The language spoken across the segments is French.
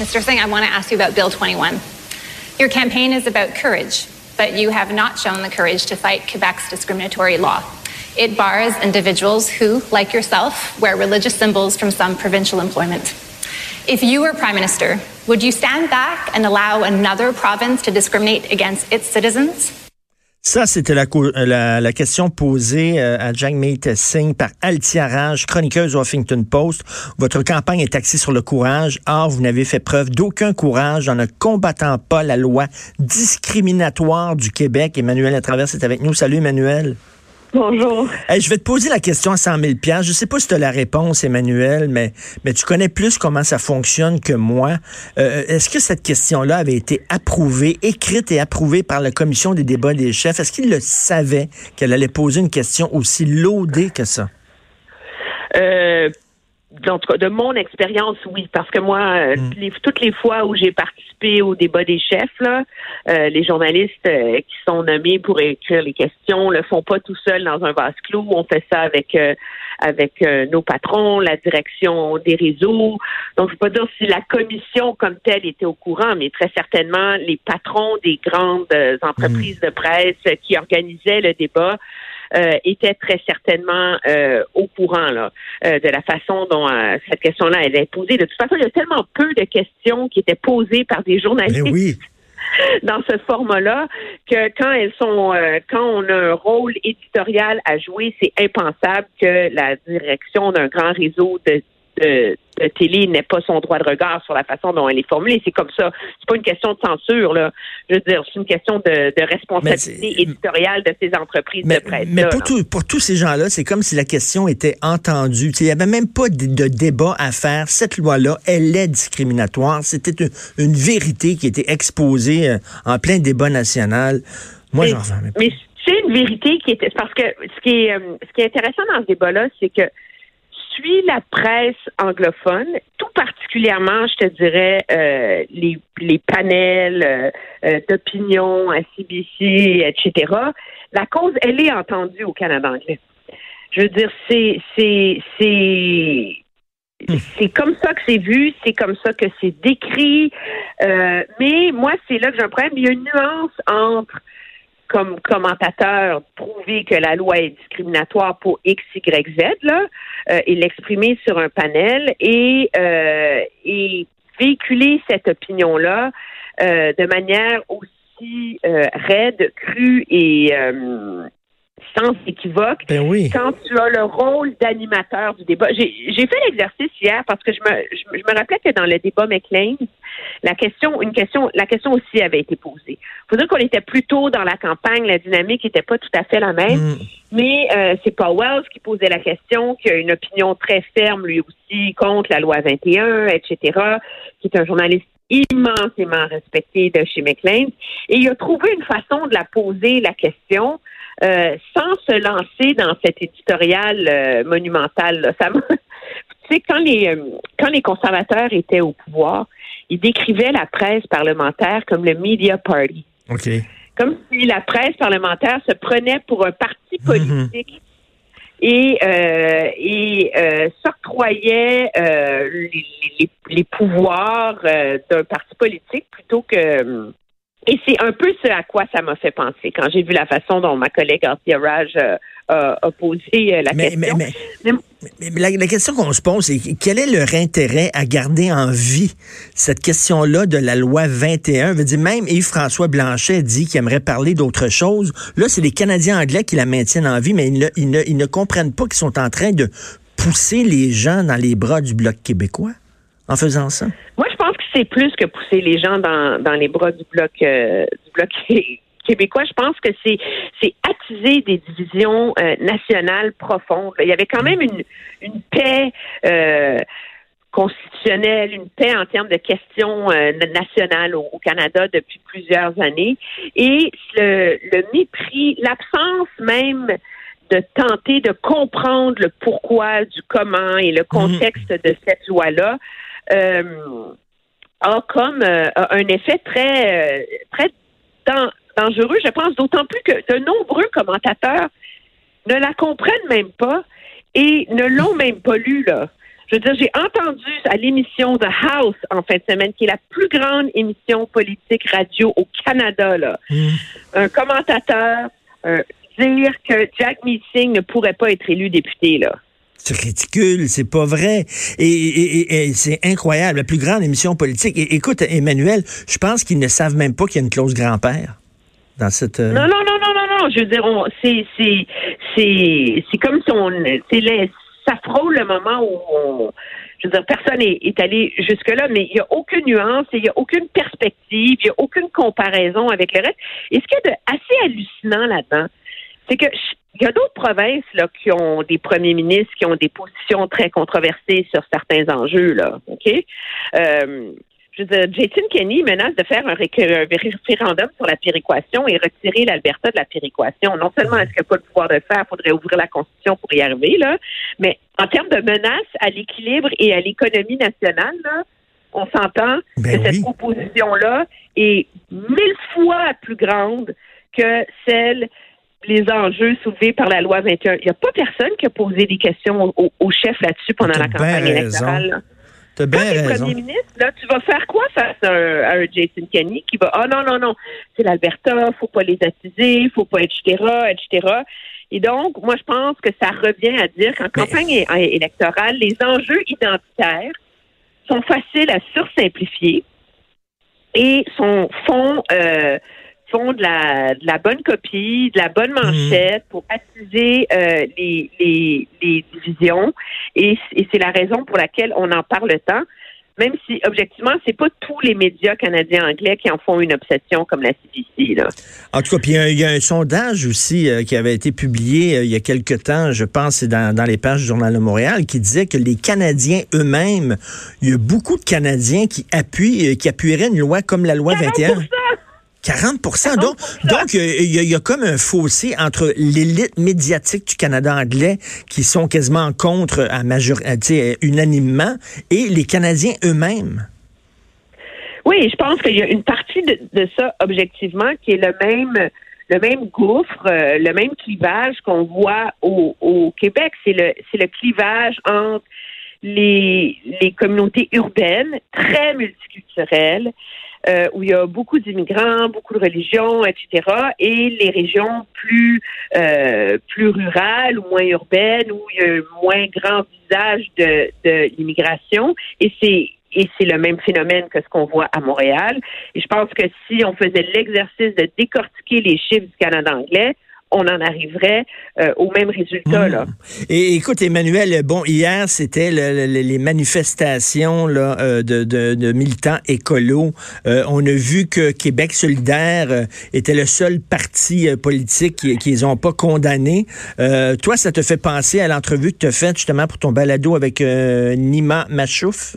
Mr. Singh, I want to ask you about Bill 21. Your campaign is about courage, but you have not shown the courage to fight Quebec's discriminatory law. It bars individuals who, like yourself, wear religious symbols from some provincial employment. If you were Prime Minister, would you stand back and allow another province to discriminate against its citizens? Ça, c'était la, la, question posée euh, à Jagmeet Singh par Altia Raj, chroniqueuse au Huffington Post. Votre campagne est axée sur le courage. Or, vous n'avez fait preuve d'aucun courage en ne combattant pas la loi discriminatoire du Québec. Emmanuel Latraverse est avec nous. Salut, Emmanuel. Bonjour. je vais te poser la question à 100 000 Je sais pas si tu as la réponse, Emmanuel, mais, mais tu connais plus comment ça fonctionne que moi. Euh, est-ce que cette question-là avait été approuvée, écrite et approuvée par la commission des débats des chefs? Est-ce qu'ils le savaient qu'elle allait poser une question aussi loadée que ça? Euh, de mon expérience, oui, parce que moi, euh, mm. toutes les fois où j'ai participé au débat des chefs, là, euh, les journalistes euh, qui sont nommés pour écrire les questions le font pas tout seuls dans un vase clos. On fait ça avec avec nos patrons, la direction des réseaux. Donc, je peux pas dire si la commission comme telle était au courant, mais très certainement les patrons des grandes entreprises mm. de presse qui organisaient le débat euh, était très certainement euh, au courant là, euh, de la façon dont cette question-là elle est posée. De toute façon, il y a tellement peu de questions qui étaient posées par des journalistes. oui dans ce format-là que quand elles sont quand on a un rôle éditorial à jouer, c'est impensable que la direction d'un grand réseau de de, télé n'est pas son droit de regard sur la façon dont elle est formulée. C'est comme ça. C'est pas une question de censure, là. Je veux dire, c'est une question de, responsabilité éditoriale de ces entreprises mais, de presse. Mais pour, pour tous ces gens-là, c'est comme si la question était entendue. Il n'y avait même pas de, débat à faire. Cette loi-là, elle est discriminatoire. C'était une, vérité qui était exposée euh, en plein débat national. Moi, j'en reviens Mais c'est une vérité qui était parce que ce qui est euh, ce qui est intéressant dans ce débat-là, c'est que la presse anglophone, tout particulièrement, je te dirais, euh, les, les panels euh, euh, d'opinion à CBC, etc., la cause, elle est entendue au Canada anglais. Je veux dire, c'est, c'est, c'est, c'est comme ça que c'est vu, c'est comme ça que c'est décrit. mais moi, c'est là que j'ai un problème. Il y a une nuance entre comme commentateur prouver que la loi est discriminatoire pour X, Y, Z, là, euh, et l'exprimer sur un panel et, euh, et véhiculer cette opinion-là euh, de manière aussi raide, crue et sans équivoque. Ben oui. Quand tu as le rôle d'animateur du débat. J'ai fait l'exercice hier parce que je me, je, me rappelais que dans le débat McLean, la question, une question, la question aussi avait été posée. Faut dire qu'on était plus tôt dans la campagne, la dynamique n'était pas tout à fait la même, mm. mais euh, c'est Paul Wells qui posait la question, qui a une opinion très ferme lui aussi contre la loi 21, etc., qui est un journaliste immensément respecté de chez McLean, et il a trouvé une façon de la poser la question euh, sans se lancer dans cet éditorial euh, monumental. Ça tu sais, quand les euh, quand les conservateurs étaient au pouvoir, ils décrivaient la presse parlementaire comme le media party. OK. Comme si la presse parlementaire se prenait pour un parti mhm. politique. et, et s'octroyait les, les, les, pouvoirs d'un parti politique plutôt que et c'est un peu ce à quoi ça m'a fait penser quand j'ai vu la façon dont ma collègue Arthur Raj euh, a posé euh, la question. Mais, la, question qu'on se pose, c'est quel est leur intérêt à garder en vie cette question-là de la loi 21? Veut dire, même Yves-François Blanchet dit qu'il aimerait parler d'autre chose. Là, c'est les Canadiens anglais qui la maintiennent en vie, mais ils ne, ils ne, ils ne comprennent pas qu'ils sont en train de pousser les gens dans les bras du Bloc québécois en faisant ça. Moi, je c'est plus que pousser les gens dans, dans les bras du bloc euh, du bloc québécois. Je pense que c'est c'est attiser des divisions euh, nationales profondes. Il y avait quand même une une paix. Euh, constitutionnelle, une paix en termes de questions nationales au, Canada depuis plusieurs années. Et le, le mépris, l'absence même de tenter de comprendre le pourquoi du comment et le contexte de cette loi-là euh, a comme euh, un effet très, euh, très dangereux, je pense, d'autant plus que de nombreux commentateurs ne la comprennent même pas et ne l'ont même pas lu, là. Je veux dire, j'ai entendu à l'émission The House en fin de semaine, qui est la plus grande émission politique radio au Canada, là, Hmm. un commentateur euh, dire que Jack Meeting ne pourrait pas être élu député, là. C'est ridicule, c'est pas vrai. Et, c'est incroyable, la plus grande émission politique. Écoute, Emmanuel, je pense qu'ils ne savent même pas qu'il y a une clause grand-père dans cette... euh, Non, non, non, non, non, non. Je veux dire, c'est, c'est, c'est, comme si on, les- ça frôle le moment où on, je veux dire, personne est, est allé jusque-là, mais il n'y a aucune nuance, il n'y a aucune perspective, il n'y a aucune comparaison avec le reste. Et ce qui est de assez hallucinant là-dedans, c'est que il y a d'autres provinces là, qui ont des premiers ministres qui ont des positions très controversées sur certains enjeux, là. OK? Euh, je veux dire, Jason Kenney menace de faire un, ré- un référendum sur la péréquation et retirer l'Alberta de la péréquation. Non seulement est-ce qu'il n'y a pas le pouvoir de le faire, il faudrait ouvrir la Constitution pour y arriver, là, mais en termes de menace à l'équilibre et à l'économie nationale, là, on s'entend Ben que cette oui. proposition-là est mille fois plus grande que celle les enjeux soulevés par la loi 21. Il n'y a pas personne qui a posé des questions au, au chef là-dessus pendant la campagne électorale. T'as bien Quand raison. premier ministre, là, tu vas faire quoi face à un, à un Jason Kenney qui va Ah non, non, non, c'est l'Alberta, faut pas les attiser, faut pas, etc., etc. Et donc, moi, je pense que ça revient à dire qu'en campagne é- électorale, les enjeux identitaires sont faciles à sursimplifier et sont, font, euh, font de la, de la bonne copie, de la bonne manchette pour attiser euh, les, les, les divisions. Et, et c'est la raison pour laquelle on en parle tant. Même si, objectivement, c'est pas tous les médias canadiens anglais qui en font une obsession comme la CBC. Là. En tout cas, puis il y a un- il y, a un sondage aussi euh, qui avait été publié euh, il y a quelque temps, je pense, dans, dans les pages du Journal de Montréal, qui disait que les Canadiens eux-mêmes, il y a beaucoup de Canadiens qui appuient, qui appuieraient une loi comme la loi 21. 40 Donc, donc euh, il y, a- il y a comme un fossé entre l'élite médiatique du Canada anglais qui sont quasiment contre à major, à, tu sais, unanimement et les Canadiens eux-mêmes. Oui, je pense qu'il y a une partie de, de ça, objectivement, qui est le même le même gouffre, euh, le même clivage qu'on voit au, au Québec. C'est le c'est le clivage entre les, les communautés urbaines très multiculturelles, euh, où il y a beaucoup d'immigrants, beaucoup de religions, etc., et les régions plus euh, plus rurales ou moins urbaines, où il y a un moins grand visage de, de l'immigration. Et c'est et c'est le même phénomène que ce qu'on voit à Montréal. Et je pense que si on faisait l'exercice de décortiquer les chiffres du Canada anglais, on en arriverait euh, au même résultat. Là. Et écoute, Emmanuel, bon, hier, c'était le- le- les manifestations là, euh, de, de- de militants écolos. Euh, on a vu que Québec solidaire était le seul parti politique qui- qu'ils n'ont pas condamné. Euh, toi, ça te fait penser à l'entrevue que tu as faite justement pour ton balado avec Nima Machouf?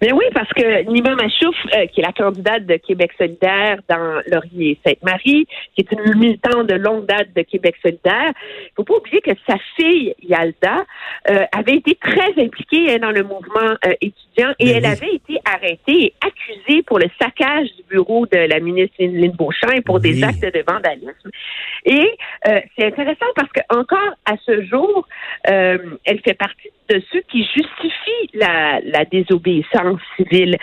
Mais oui, parce que Nima Machouf, euh, qui est la candidate de Québec solidaire dans Laurier-Sainte-Marie, qui est une militante de longue date de Québec solidaire, il faut pas oublier que sa fille, Yalda, euh, avait été très impliquée hein, dans le mouvement euh, étudiant et Ben elle oui. avait été arrêtée et accusée pour le saccage du bureau de la ministre Lynn Beauchamp et pour Oui. des actes de vandalisme. Et euh, c'est intéressant parce que encore à ce jour, euh, elle fait partie de ceux qui justifient la, la désobéissance civile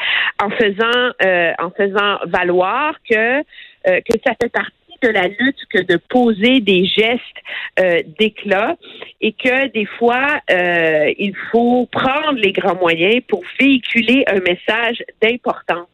en faisant euh, en faisant valoir que euh, que ça fait partie de la lutte que de poser des gestes euh, d'éclat et que des fois euh, il faut prendre les grands moyens pour véhiculer un message d'importance.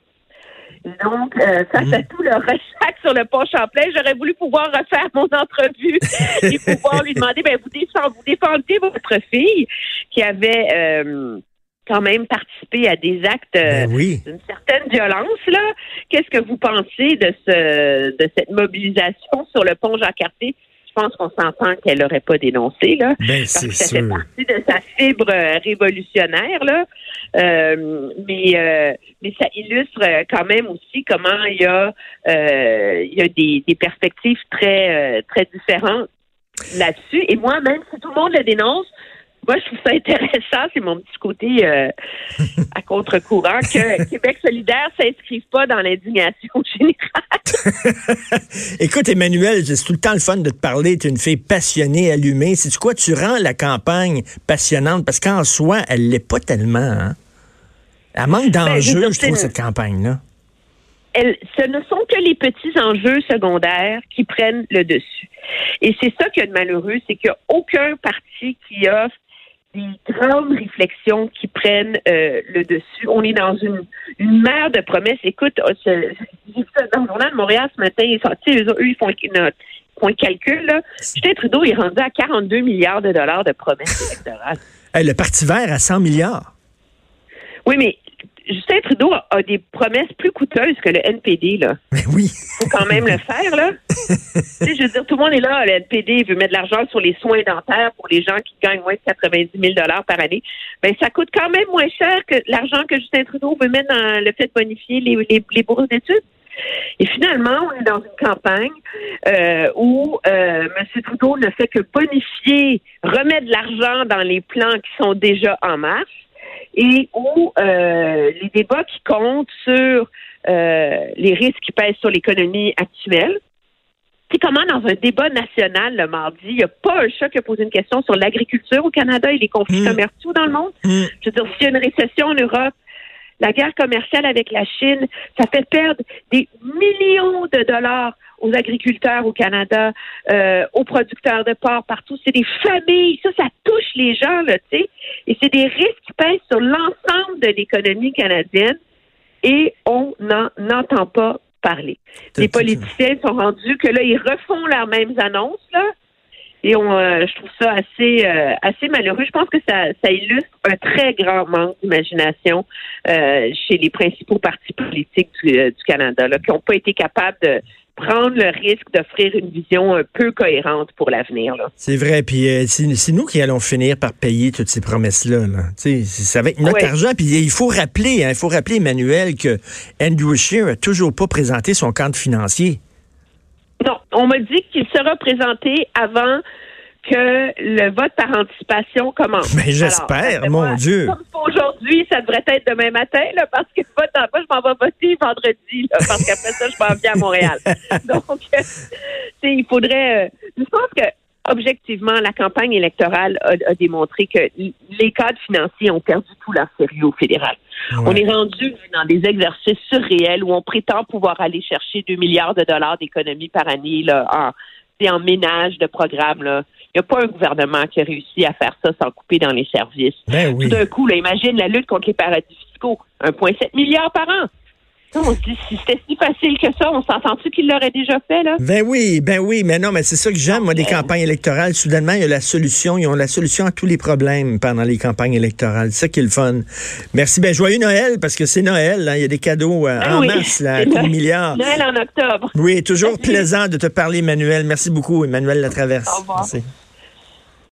Donc, euh, face à tout le rechac sur le pont Champlain, j'aurais voulu pouvoir refaire mon entrevue et pouvoir lui demander, ben, vous, défend- vous défendiez votre fille qui avait euh, quand même participé à des actes euh, Ben oui. d'une certaine violence. Là, qu'est-ce que vous pensez de ce de cette mobilisation sur le pont Jean-Cartier? Je pense qu'on s'entend qu'elle n'aurait pas dénoncé, là. Ben, Parce c'est que ça fait sûr. partie de sa fibre euh, révolutionnaire, là. Euh, mais, euh, mais ça illustre euh, quand même aussi comment il y a, euh, il y a des, des perspectives très, très différentes là-dessus. Et moi, même si tout le monde le dénonce, moi, je trouve ça intéressant. C'est mon petit côté euh, à contre-courant que Québec solidaire ne s'inscrive pas dans l'indignation générale. Écoute, Emmanuel, c'est tout le temps le fun de te parler. Tu es une fille passionnée, allumée. C'est quoi? Tu rends la campagne passionnante? Parce qu'en soi, elle l'est pas tellement. Hein? Elle manque ben, d'enjeux, je trouve, cette campagne-là. ce ne sont que les petits enjeux secondaires qui prennent le dessus. Et c'est ça qui est malheureux, c'est qu'il n'y a aucun parti qui offre des grandes réflexions qui prennent euh, le dessus. On est dans une, une mer de promesses. Écoute, j'ai vu ça dans le journal de Montréal ce matin, ils, sont, eux, eux, ils font un calcul. Là. Justin Trudeau est rendu à 42 milliards de dollars de promesses électorales. le Parti vert à 100 milliards. Oui, mais Justin Trudeau a, des promesses plus coûteuses que le NPD, là. Mais oui. Faut quand même le faire, là. tu sais, je veux dire, tout le monde est là. Le NPD veut mettre de l'argent sur les soins dentaires pour les gens qui gagnent moins de 90 000 par année. Ben, ça coûte quand même moins cher que l'argent que Justin Trudeau veut mettre dans le fait de bonifier les, les, bourses d'études. Et finalement, on est dans une campagne euh, où euh, M. Trudeau ne fait que bonifier, remettre de l'argent dans les plans qui sont déjà en marche et où euh, les débats qui comptent sur euh, les risques qui pèsent sur l'économie actuelle. C'est comment dans un débat national le mardi, il n'y a pas un chat qui a posé une question sur l'agriculture au Canada et les conflits mmh. commerciaux dans le monde? Mmh. Je veux dire, s'il y a une récession en Europe, la guerre commerciale avec la Chine, ça fait perdre des millions de dollars aux agriculteurs au Canada, euh, aux producteurs de porc partout. C'est des familles. Ça, ça touche les gens, là, tu sais. Et c'est des risques qui pèsent sur l'ensemble de l'économie canadienne et on n'en entend pas parler. Les politiciens sont rendus que là, ils refont leurs mêmes annonces, là. Et on, euh, je trouve ça assez, euh, assez malheureux. Je pense que ça, ça illustre un très grand manque d'imagination chez les principaux partis politiques du, du Canada, là, qui n'ont pas été capables de, prendre le risque d'offrir une vision un peu cohérente pour l'avenir. C'est vrai, puis euh, c'est nous qui allons finir par payer toutes ces promesses-là. Là. C'est avec notre argent. Puis il faut rappeler, hein, il faut rappeler, Emmanuel, que Andrew Scheer n'a toujours pas présenté son compte financier. Non, on m'a dit qu'il sera présenté avant que le vote par anticipation commence. Mais j'espère, mon Dieu. Comme aujourd'hui, ça devrait être demain matin, là, parce que vote en pas, je m'en vais voter vendredi, là, parce qu'après ça, je m'en viens à Montréal. Donc, euh, il faudrait. Euh, je pense que objectivement, la campagne électorale a, démontré que les cadres financiers ont perdu tout leur sérieux au fédéral. On est rendu dans des exercices surréels où on prétend pouvoir aller chercher 2 milliards de dollars d'économies par année là, en, en ménage de programmes. Là. Il n'y a pas un gouvernement qui a réussi à faire ça sans couper dans les services. Ben Tout d'un coup, là, imagine la lutte contre les paradis fiscaux. 1,7 milliard par an. On se dit, si c'était si facile que ça, on s'entend-tu qu'il l'aurait déjà fait, là? Ben oui, ben oui, mais non, mais c'est ça que j'aime, moi, des campagnes électorales. Soudainement, il y a la solution. Ils ont la solution à tous les problèmes pendant les campagnes électorales. C'est ça qui est le fun. Merci. Ben, joyeux Noël, parce que c'est Noël, Il y a des cadeaux euh, ben en masse, là, à tous milliards. Noël en octobre. Oui, toujours plaisant de te parler, Emmanuel. Merci beaucoup, Emmanuel Latraverse. Au revoir. Merci.